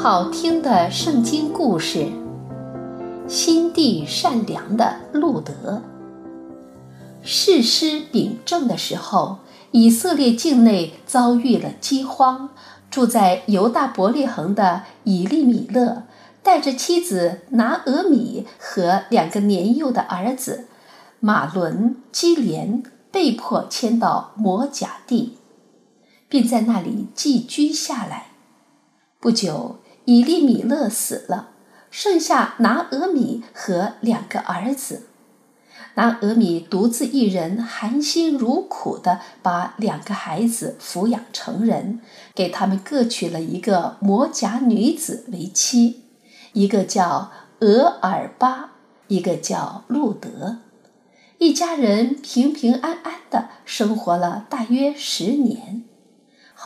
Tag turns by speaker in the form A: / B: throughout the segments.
A: 好听的圣经故事，心地善良的路德。誓师秉政的时候，以色列境内遭遇了饥荒。住在犹大伯利恒的以利米勒，带着妻子拿俄米和两个年幼的儿子马伦、基连，被迫迁到摩甲地，并在那里寄居下来。不久，以利米勒死了，剩下拿俄米和两个儿子。拿俄米独自一人，含辛茹苦地把两个孩子抚养成人，给他们各娶了一个摩甲女子为妻，一个叫俄尔巴，一个叫路德。一家人平平安安地生活了大约十年。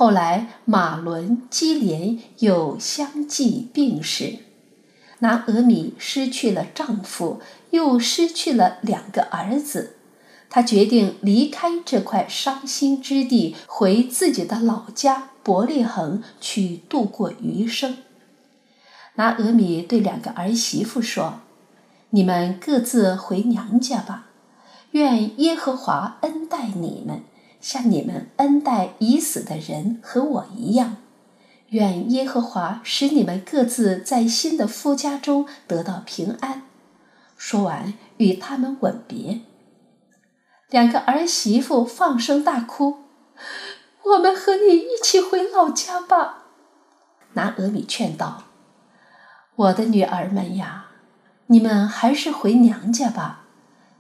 A: 后来马伦、基连又相继病逝。拿俄米失去了丈夫，又失去了两个儿子，她决定离开这块伤心之地，回自己的老家伯利恒去度过余生。拿俄米对两个儿媳妇说：“你们各自回娘家吧，愿耶和华恩待你们，像你们恩待已死的人和我一样。”愿耶和华使你们各自在新的夫家中得到平安。说完，与他们吻别。两个儿媳妇放声大哭：“我们和你一起回老家吧。”拿俄米劝道：“我的女儿们呀，你们还是回娘家吧。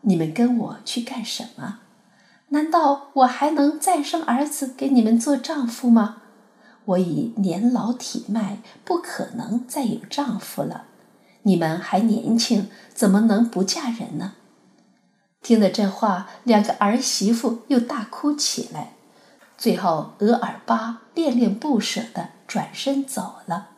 A: 你们跟我去干什么？难道我还能再生儿子给你们做丈夫吗？”我已年老体迈，不可能再有丈夫了。你们还年轻，怎么能不嫁人呢？听了这话，两个儿媳妇又大哭起来。最后，额尔巴恋恋不舍地转身走了。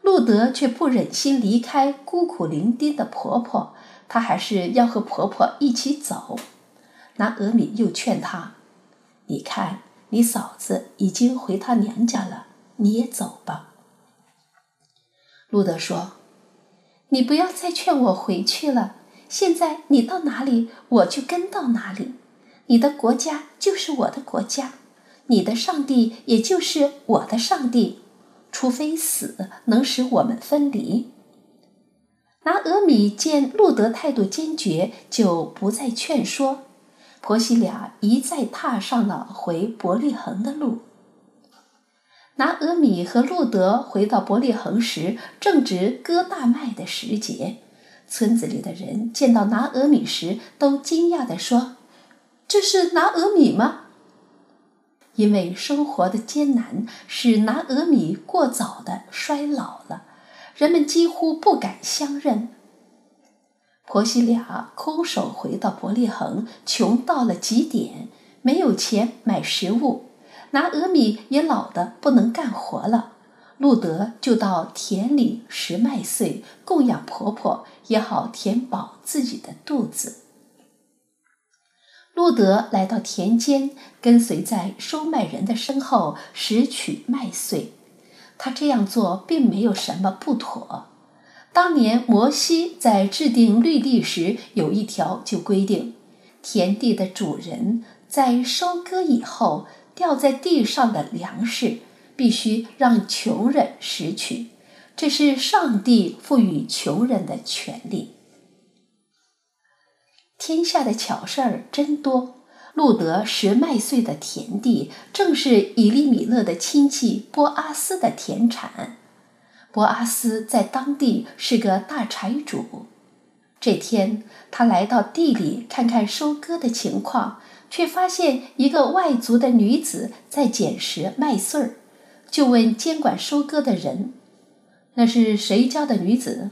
A: 路德却不忍心离开孤苦伶仃的婆婆，她还是要和婆婆一起走。拿俄米又劝他：“你看。”你嫂子已经回她娘家了，你也走吧。路德说：“你不要再劝我回去了。现在你到哪里，我就跟到哪里。你的国家就是我的国家，你的上帝也就是我的上帝，除非死能使我们分离。”拿俄米见路德态度坚决，就不再劝说。婆媳俩一再踏上了回伯利恒的路。拿俄米和路德回到伯利恒时，正值割大麦的时节。村子里的人见到拿俄米时，都惊讶地说：“这是拿俄米吗？”因为生活的艰难，使拿俄米过早的衰老了，人们几乎不敢相认。婆媳俩空手回到伯利恒，穷到了极点，没有钱买食物。拿俄米也老得不能干活了，路德就到田里拾麦穗，供养婆婆，也好填饱自己的肚子。路德来到田间，跟随在收麦人的身后拾取麦穗。他这样做并没有什么不妥。当年摩西在制定律例时，有一条就规定，田地的主人在收割以后，掉在地上的粮食必须让穷人拾取，这是上帝赋予穷人的权利。天下的巧事儿真多，路得拾麦穗的田地，正是以利米勒的亲戚波阿斯的田产。博阿斯在当地是个大财主。这天，他来到地里看看收割的情况，却发现一个外族的女子在捡拾麦穗儿，就问监管收割的人：“那是谁家的女子？”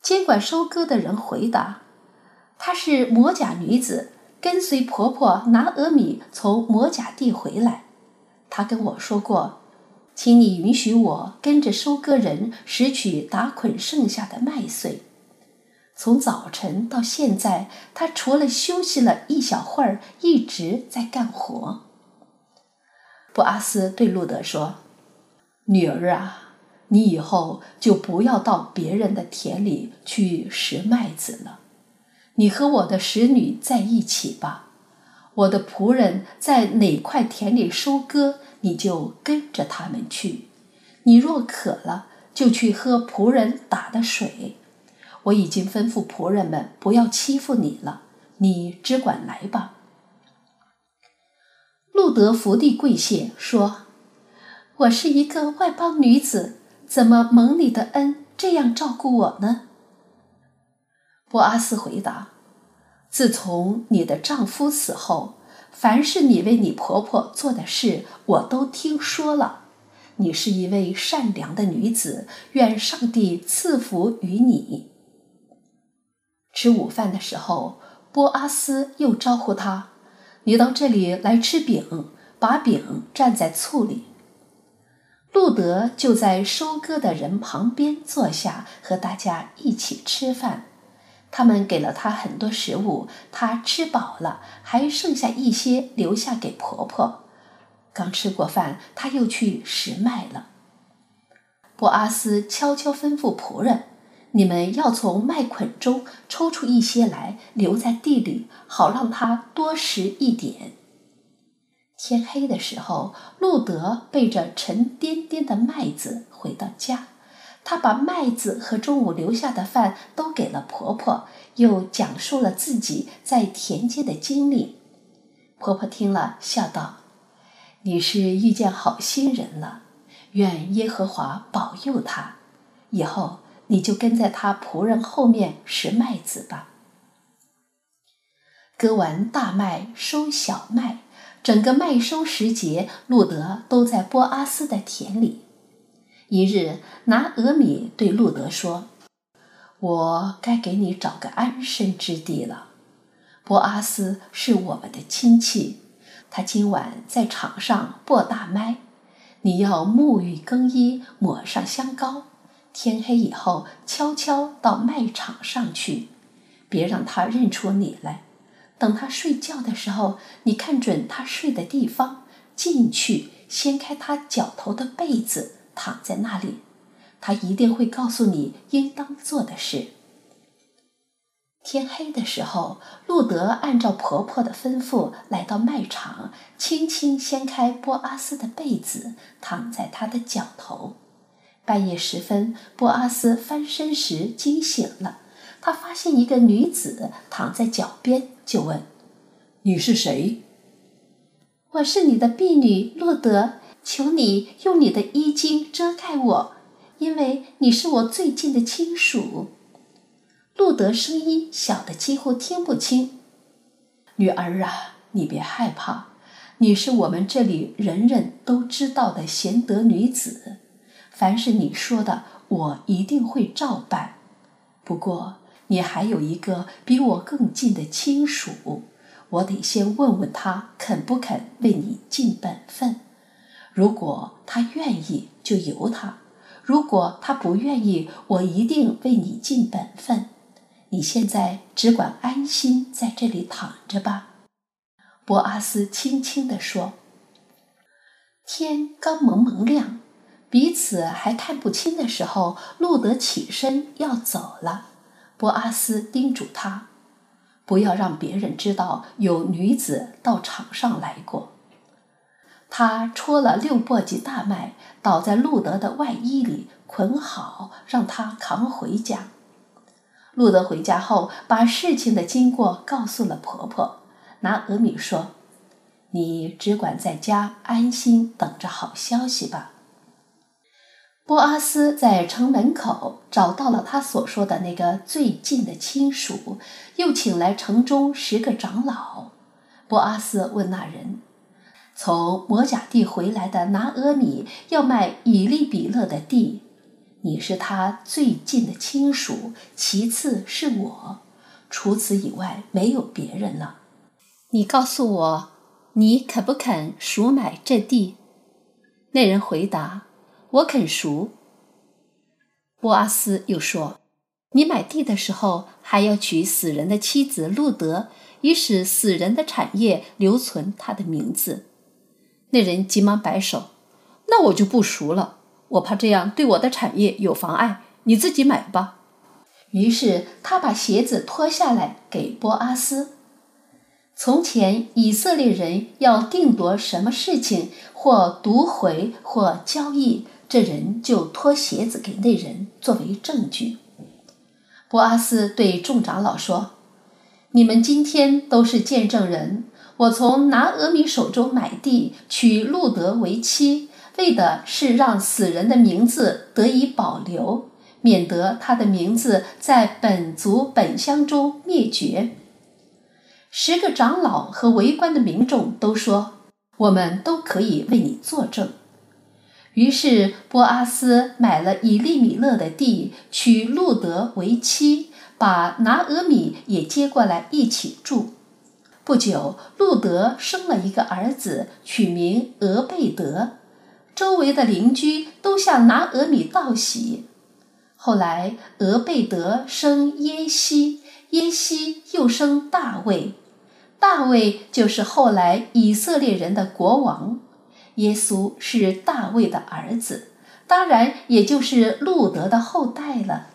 A: 监管收割的人回答：“她是摩甲女子，跟随婆婆拿俄米从摩甲地回来。她跟我说过。”请你允许我跟着收割人拾取打捆剩下的麦穗。从早晨到现在，他除了休息了一小会儿，一直在干活。布阿斯对路德说：“女儿啊，你以后就不要到别人的田里去拾麦子了。你和我的使女在一起吧。我的仆人在哪块田里收割，你就跟着他们去。你若渴了，就去喝仆人打的水。我已经吩咐仆人们不要欺负你了，你只管来吧。路德伏地跪谢说：“我是一个外邦女子。”怎么蒙你的恩这样照顾我呢？波阿斯回答：“自从你的丈夫死后，凡是你为你婆婆做的事，我都听说了。你是一位善良的女子，愿上帝赐福于你。”吃午饭的时候，波阿斯又招呼他：“你到这里来吃饼，把饼蘸在醋里。”路德就在收割的人旁边坐下，和大家一起吃饭。他们给了他很多食物，他吃饱了，还剩下一些留下给婆婆。刚吃过饭，他又去拾麦了。波阿斯悄悄吩咐仆人：“你们要从麦捆中抽出一些来，留在地里，好让他多拾一点。”天黑的时候，路德背着沉甸甸的麦子回到家。他把麦子和中午留下的饭都给了婆婆，又讲述了自己在田间的经历。婆婆听了，笑道：“你是遇见好心人了，愿耶和华保佑他。以后你就跟在他仆人后面拾麦子吧。”割完大麦，收小麦。整个麦收时节，路德都在波阿斯的田里。一日，拿俄米对路德说：“我该给你找个安身之地了。波阿斯是我们的亲戚，他今晚在场上播大麦，你要沐浴更衣，抹上香膏，天黑以后悄悄到麦场上去，别让他认出你来。”等他睡觉的时候，你看准他睡的地方，进去掀开他脚头的被子，躺在那里。他一定会告诉你应当做的事。天黑的时候，路德按照婆婆的吩咐来到麦场，轻轻掀开波阿斯的被子，躺在他的脚头。半夜时分，波阿斯翻身时惊醒了。他发现一个女子躺在脚边，就问：“你是谁？”“我是你的婢女路德，求你用你的衣襟遮盖我，因为你是我最近的亲属。”路德声音小得几乎听不清。“女儿啊，你别害怕，你是我们这里人人都知道的贤德女子，凡是你说的，我一定会照办。不过……”你还有一个比我更近的亲属，我得先问问他肯不肯为你尽本分。如果他愿意，就由他；如果他不愿意，我一定为你尽本分。你现在只管安心在这里躺着吧。”波阿斯轻轻地说。天刚蒙蒙亮，彼此还看不清的时候，路德起身要走了。波阿斯叮嘱他，不要让别人知道有女子到场上来过。他戳了六簸箕大麦，倒在路德的外衣里，捆好，让他扛回家。路德回家后，把事情的经过告诉了婆婆。拿俄米说：“你只管在家安心等着好消息吧。”波阿斯在城门口找到了他所说的那个最近的亲属，又请来城中十个长老。波阿斯问那人：“从摩甲地回来的拿俄米要卖以利比勒的地，你是他最近的亲属，其次是我，除此以外没有别人了。你告诉我，你肯不肯赎买这地？”那人回答。我肯赎。波阿斯又说：“你买地的时候，还要娶死人的妻子路德，以使死人的产业留存他的名字。”那人急忙摆手：“那我就不赎了。
B: 我怕这样对我的产业有妨碍，你自己买吧。”
A: 于是他把鞋子脱下来给波阿斯。从前以色列人要定夺什么事情，或夺回，或交易，这人就脱鞋子给那人作为证据。波阿斯对众长老说：“你们今天都是见证人。我从拿俄米手中买地，娶路德为妻，为的是让死人的名字得以保留，免得他的名字在本族本乡中灭绝。”十个长老和围观的民众都说：“我们都可以为你作证。”于是波阿斯买了以利米勒的地，娶路德为妻，把拿俄米也接过来一起住。不久，路德生了一个儿子，取名俄贝德。周围的邻居都向拿俄米道喜。后来，俄贝德生耶西，耶西又生大卫。大卫就是后来以色列人的国王，耶稣是大卫的儿子，当然也就是路德的后代了。